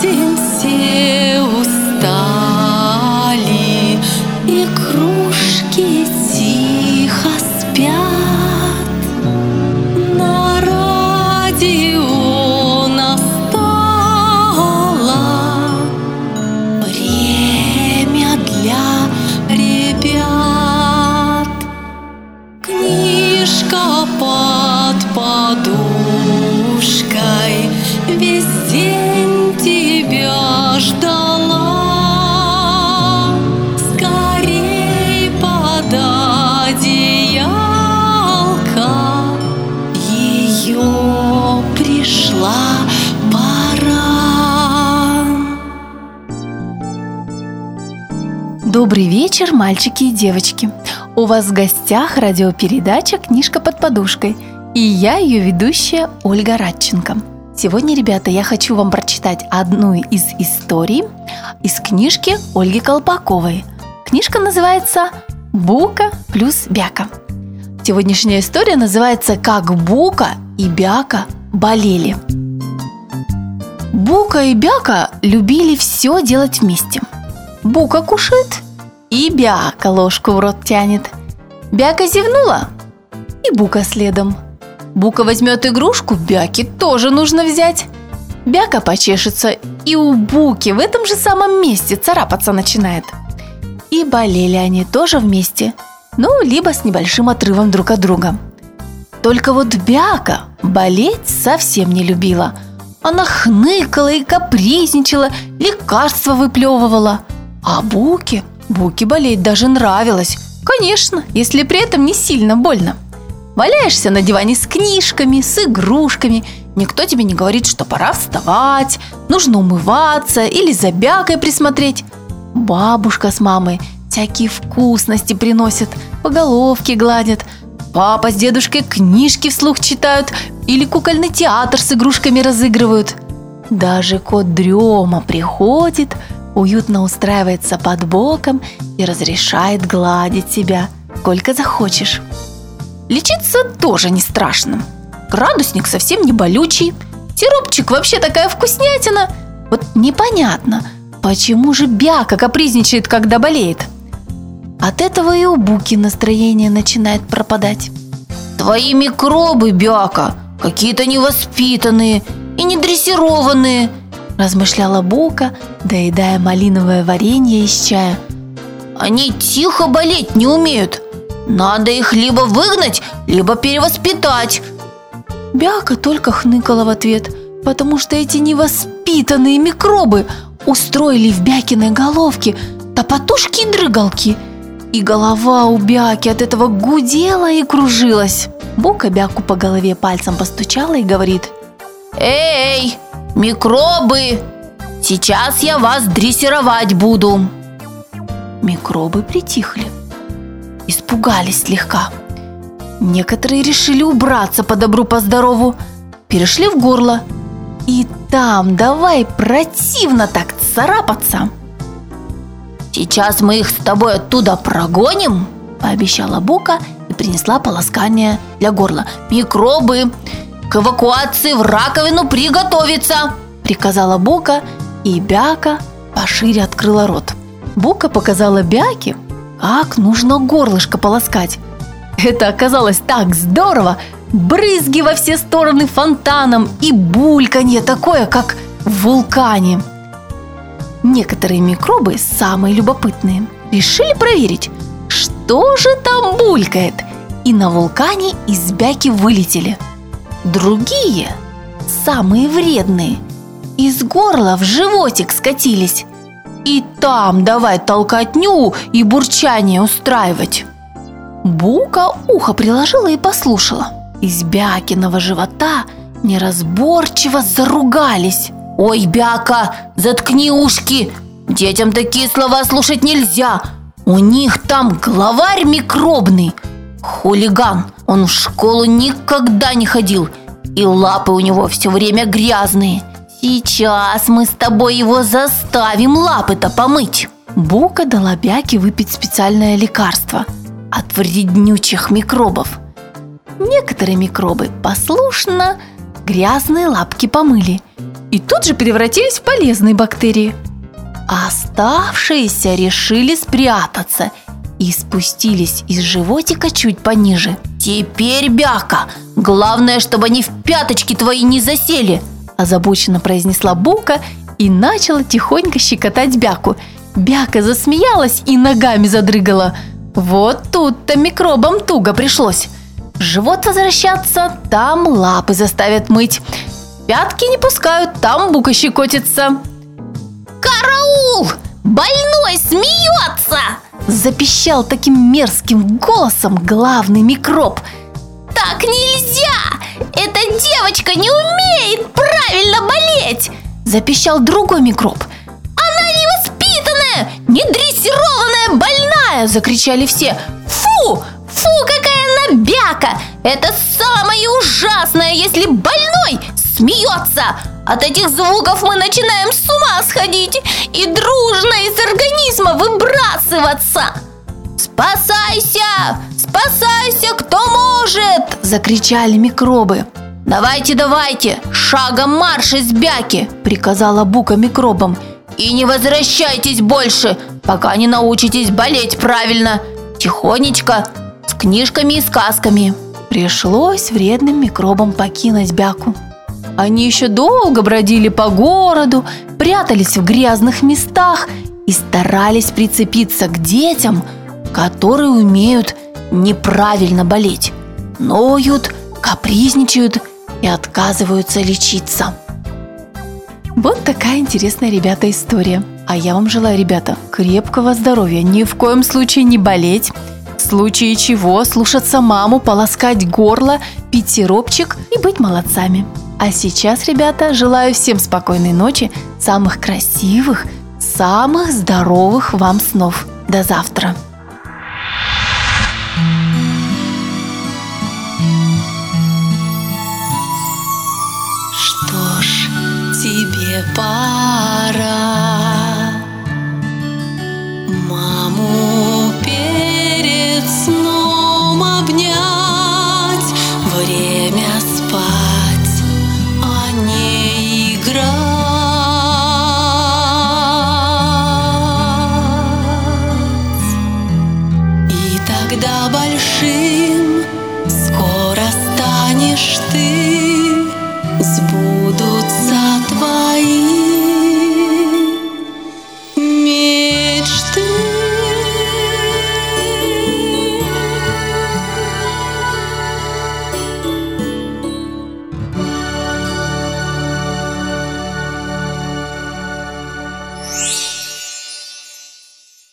день все устали, и кружки тихо спят. На радио настало время для ребят. Книжка под Добрый вечер, мальчики и девочки. У вас в гостях радиопередача «Книжка под подушкой» и я, ее ведущая Ольга Радченко. Сегодня, ребята, я хочу вам прочитать одну из историй из книжки Ольги Колпаковой. Книжка называется «Бука плюс Бяка». Сегодняшняя история называется «Как Бука и Бяка болели». Бука и Бяка любили все делать вместе. Бука кушает, и Бяка ложку в рот тянет. Бяка зевнула, и Бука следом. Бука возьмет игрушку, Бяке тоже нужно взять. Бяка почешется, и у Буки в этом же самом месте царапаться начинает. И болели они тоже вместе, ну, либо с небольшим отрывом друг от друга. Только вот Бяка болеть совсем не любила. Она хныкала и капризничала, лекарства выплевывала. А Буке, Буке болеть даже нравилось. Конечно, если при этом не сильно больно. Валяешься на диване с книжками, с игрушками. Никто тебе не говорит, что пора вставать, нужно умываться или за бякой присмотреть. Бабушка с мамой всякие вкусности приносят, по головке гладят. Папа с дедушкой книжки вслух читают или кукольный театр с игрушками разыгрывают. Даже кот Дрема приходит, уютно устраивается под боком и разрешает гладить себя, сколько захочешь. Лечиться тоже не страшно. Градусник совсем не болючий. Сиропчик вообще такая вкуснятина. Вот непонятно, почему же Бяка капризничает, когда болеет? От этого и у Буки настроение начинает пропадать. Твои микробы, Бяка, какие-то невоспитанные и недрессированные, размышляла Бука, доедая малиновое варенье из чая. Они тихо болеть не умеют. Надо их либо выгнать, либо перевоспитать. Бяка только хныкала в ответ, потому что эти невоспитанные микробы устроили в Бякиной головке топотушки и дрыгалки. И голова у Бяки от этого гудела и кружилась. Бука Бяку по голове пальцем постучала и говорит «Эй, микробы, сейчас я вас дрессировать буду!» Микробы притихли испугались слегка. Некоторые решили убраться по добру, по здорову, перешли в горло. И там давай противно так царапаться. Сейчас мы их с тобой оттуда прогоним, пообещала Бука и принесла полоскание для горла. Микробы к эвакуации в раковину приготовиться, приказала Бука, и Бяка пошире открыла рот. Бука показала Бяке, как нужно горлышко полоскать. Это оказалось так здорово! Брызги во все стороны фонтаном и бульканье такое, как в вулкане. Некоторые микробы, самые любопытные, решили проверить, что же там булькает, и на вулкане из бяки вылетели. Другие, самые вредные, из горла в животик скатились. И там давай толкотню и бурчание устраивать. Бука ухо приложила и послушала. Из Бякиного живота неразборчиво заругались. «Ой, Бяка, заткни ушки! Детям такие слова слушать нельзя! У них там главарь микробный! Хулиган! Он в школу никогда не ходил, и лапы у него все время грязные!» Сейчас мы с тобой его заставим лапы-то помыть. Бука дала Бяке выпить специальное лекарство от вреднючих микробов. Некоторые микробы послушно грязные лапки помыли. и тут же превратились в полезные бактерии. Оставшиеся решили спрятаться и спустились из животика чуть пониже. «Теперь, Бяка, главное, чтобы они в пяточки твои не засели!» Озабоченно произнесла Бука и начала тихонько щекотать Бяку. Бяка засмеялась и ногами задрыгала. Вот тут-то микробам туго пришлось. Живот возвращаться, там лапы заставят мыть. Пятки не пускают, там Бука щекотится. «Караул! Больной смеется!» Запищал таким мерзким голосом главный микроб. «Так нельзя! Эта девочка не умеет правильно болеть!» Запищал другой микроб. «Она невоспитанная, недрессированная больная!» Закричали все. «Фу! Фу, какая она бяка! Это самое ужасное, если больной смеется! От этих звуков мы начинаем с ума сходить выбрасываться!» «Спасайся! Спасайся, кто может!» – закричали микробы. «Давайте, давайте, шагом марш из бяки!» – приказала Бука микробам. «И не возвращайтесь больше, пока не научитесь болеть правильно, тихонечко, с книжками и сказками». Пришлось вредным микробам покинуть бяку. Они еще долго бродили по городу, прятались в грязных местах и старались прицепиться к детям, которые умеют неправильно болеть, ноют, капризничают и отказываются лечиться. Вот такая интересная, ребята, история. А я вам желаю, ребята, крепкого здоровья, ни в коем случае не болеть, в случае чего слушаться маму, полоскать горло, пить сиропчик и быть молодцами. А сейчас, ребята, желаю всем спокойной ночи, самых красивых, Самых здоровых вам снов. До завтра. Что ж, тебе пора, маму.